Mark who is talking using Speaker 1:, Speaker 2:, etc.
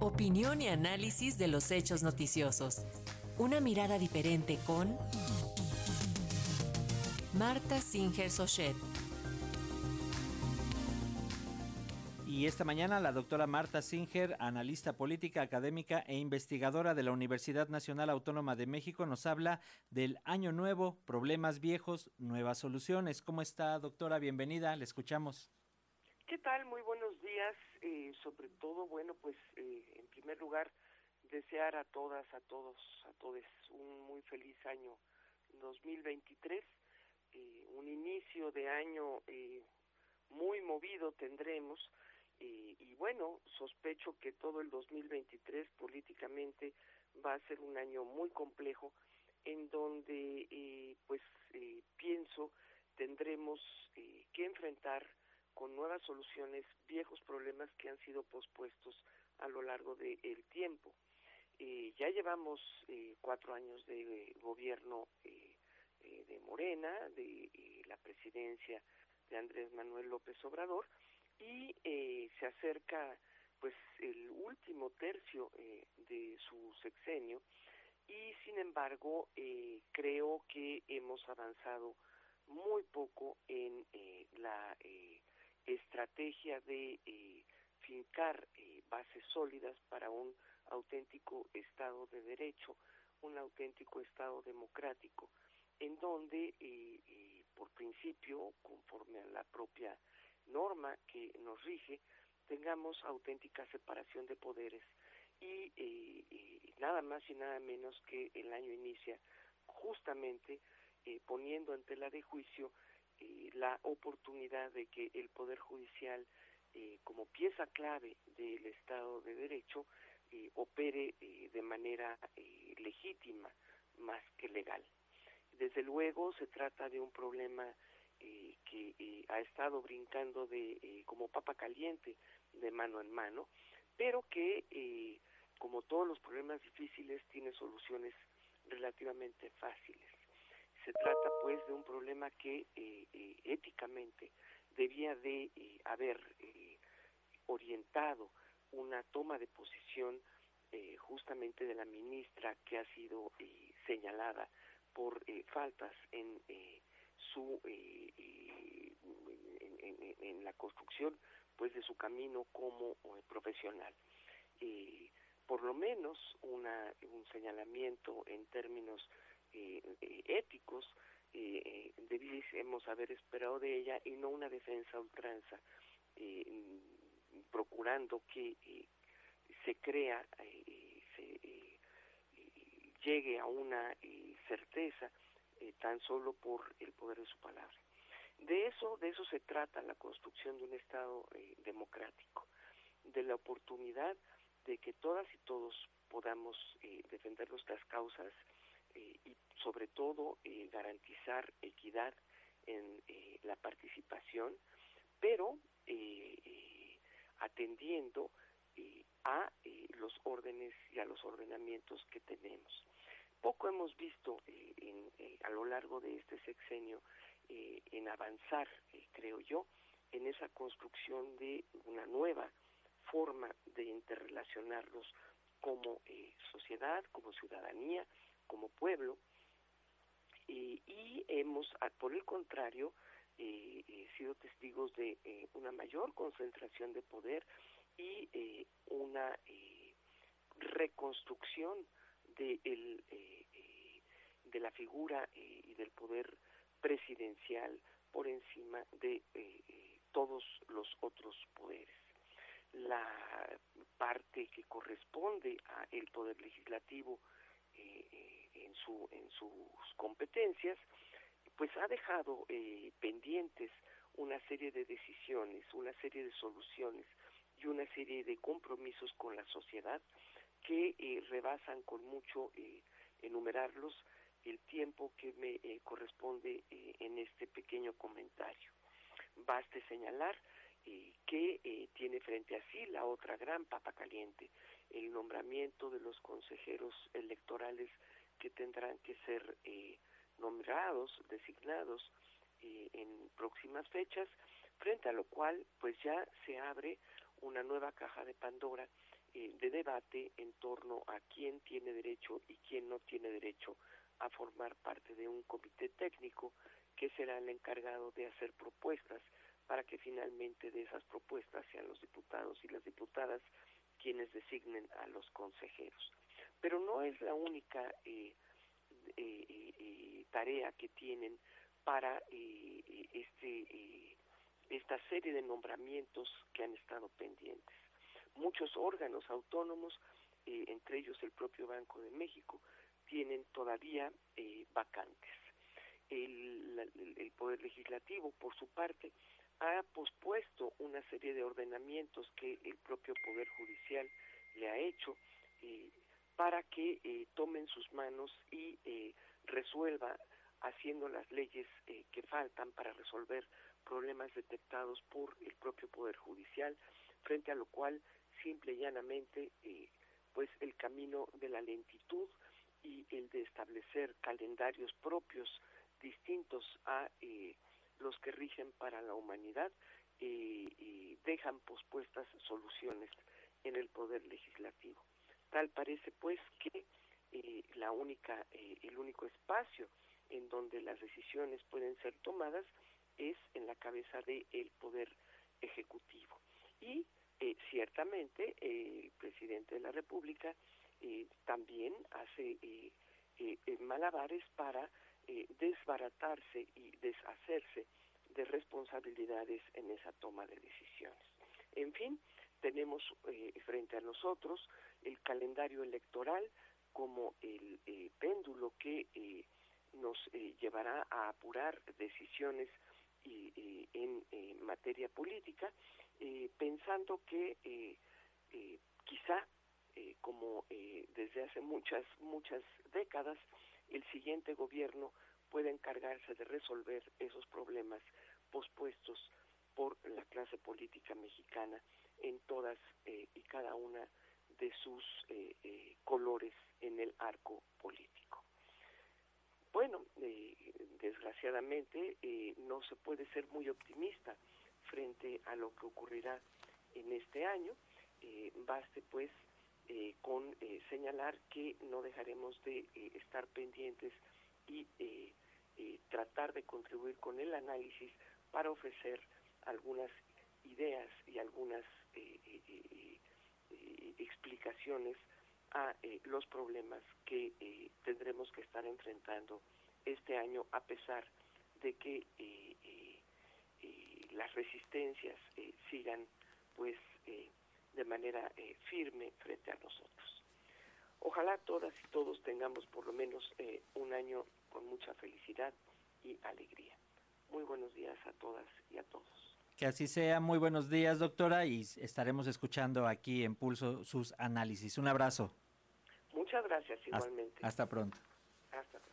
Speaker 1: Opinión y análisis de los hechos noticiosos. Una mirada diferente con Marta Singer Sochet.
Speaker 2: Y esta mañana la doctora Marta Singer, analista política, académica e investigadora de la Universidad Nacional Autónoma de México, nos habla del año nuevo, problemas viejos, nuevas soluciones. ¿Cómo está, doctora? Bienvenida, le escuchamos.
Speaker 3: ¿Qué tal? Muy buenos días. Eh, sobre todo, bueno, pues eh, en primer lugar, desear a todas, a todos, a todos un muy feliz año 2023, eh, un inicio de año muy movido tendremos y bueno, sospecho que todo el 2023 políticamente va a ser un año muy complejo en donde eh, pues eh, pienso tendremos eh, que enfrentar con nuevas soluciones viejos problemas que han sido pospuestos a lo largo del tiempo. ya llevamos cuatro años de gobierno de Morena, de la presidencia de Andrés Manuel López Obrador, y eh, se acerca pues el último tercio eh, de su sexenio y sin embargo eh, creo que hemos avanzado muy poco en la estrategia de fincar bases sólidas para un auténtico Estado de Derecho, un auténtico Estado democrático, en donde, por principio, conforme a la propia norma que nos rige tengamos auténtica separación de poderes. Y, eh, nada más y nada menos que el año inicia justamente eh, poniendo en tela de juicio eh, la oportunidad de que el poder judicial como pieza clave del Estado de Derecho opere de manera legítima más que legal. Desde luego se trata de un problema eh, que eh, ha estado brincando de eh, como papa caliente de mano en mano, pero que como todos los problemas difíciles tiene soluciones relativamente fáciles. Se trata pues de un problema que éticamente debía de haber orientado una toma de posición justamente de la ministra que ha sido señalada por faltas en su eh, eh, en, la construcción pues de su camino como eh, profesional. Por lo menos una un señalamiento en términos éticos debíamos haber esperado de ella y no una defensa ultranza procurando que se crea se llegue a una certeza eh, tan solo por el poder de su palabra. De eso, de eso se trata la construcción de un Estado eh, democrático, de la oportunidad de que todas y todos podamos eh, defender nuestras causas y sobre todo garantizar equidad en la participación, pero atendiendo a los órdenes y a los ordenamientos que tenemos. Poco hemos visto eh, eh, a lo largo de este sexenio eh, en avanzar, creo yo, en esa construcción de una nueva forma de interrelacionarlos como sociedad, como ciudadanía, como pueblo, y hemos, por el contrario, sido testigos de una mayor concentración de poder y una reconstrucción de, eh, eh, la figura eh, y del poder presidencial por encima de todos los otros poderes. La parte que corresponde a el poder legislativo en, su, en sus competencias, pues ha dejado pendientes una serie de decisiones, una serie de soluciones y una serie de compromisos con la sociedad que eh, rebasan con mucho eh, enumerarlos el tiempo que me eh, corresponde en este pequeño comentario. Baste señalar que tiene frente a sí la otra gran papa caliente, el nombramiento de los consejeros electorales que tendrán que ser nombrados, designados en próximas fechas, frente a lo cual pues ya se abre una nueva caja de Pandora de debate en torno a quién tiene derecho y quién no tiene derecho a formar parte de un comité técnico que será el encargado de hacer propuestas para que finalmente de esas propuestas sean los diputados y las diputadas quienes designen a los consejeros. Pero no es la única eh, eh, eh, tarea que tienen para este, esta serie de nombramientos que han estado pendientes. Muchos órganos autónomos, entre ellos el propio Banco de México, tienen todavía vacantes. el, Poder Legislativo, por su parte, ha pospuesto una serie de ordenamientos que el propio Poder Judicial le ha hecho eh, para que eh, tomen sus manos y eh, resuelva haciendo las leyes que faltan para resolver problemas detectados por el propio Poder Judicial, frente a lo cual simple y llanamente pues el camino de la lentitud y el de establecer calendarios propios distintos a los que rigen para la humanidad dejan pospuestas soluciones en el poder legislativo. Tal parece pues que eh, la única, eh, el único espacio en donde las decisiones pueden ser tomadas es en la cabeza del poder ejecutivo. Y eh, ciertamente el presidente de la República también hace malabares para desbaratarse y deshacerse de responsabilidades en esa toma de decisiones. En fin, tenemos frente a nosotros el calendario electoral como el eh, péndulo que nos llevará a apurar decisiones en materia política, pensando que quizá, como desde hace muchas, muchas décadas, el siguiente gobierno pueda encargarse de resolver esos problemas pospuestos por la clase política mexicana en todas eh, y cada una de sus eh, eh, colores en el arco político. Bueno, desgraciadamente no se puede ser muy optimista frente a lo que ocurrirá en este año. baste pues eh, con eh, señalar que no dejaremos de eh, estar pendientes y tratar de contribuir con el análisis para ofrecer algunas ideas y algunas explicaciones a los problemas que tendremos que estar enfrentando este año a pesar de que las resistencias sigan pues de manera eh, firme frente a nosotros. Ojalá todas y todos tengamos por lo menos eh, un año con mucha felicidad y alegría. Muy buenos días a todas y a todos.
Speaker 2: Que así sea. Muy buenos días, doctora, y estaremos escuchando aquí en Pulso sus análisis. Un abrazo.
Speaker 3: Muchas gracias igualmente.
Speaker 2: Hasta, pronto.
Speaker 3: Hasta pronto.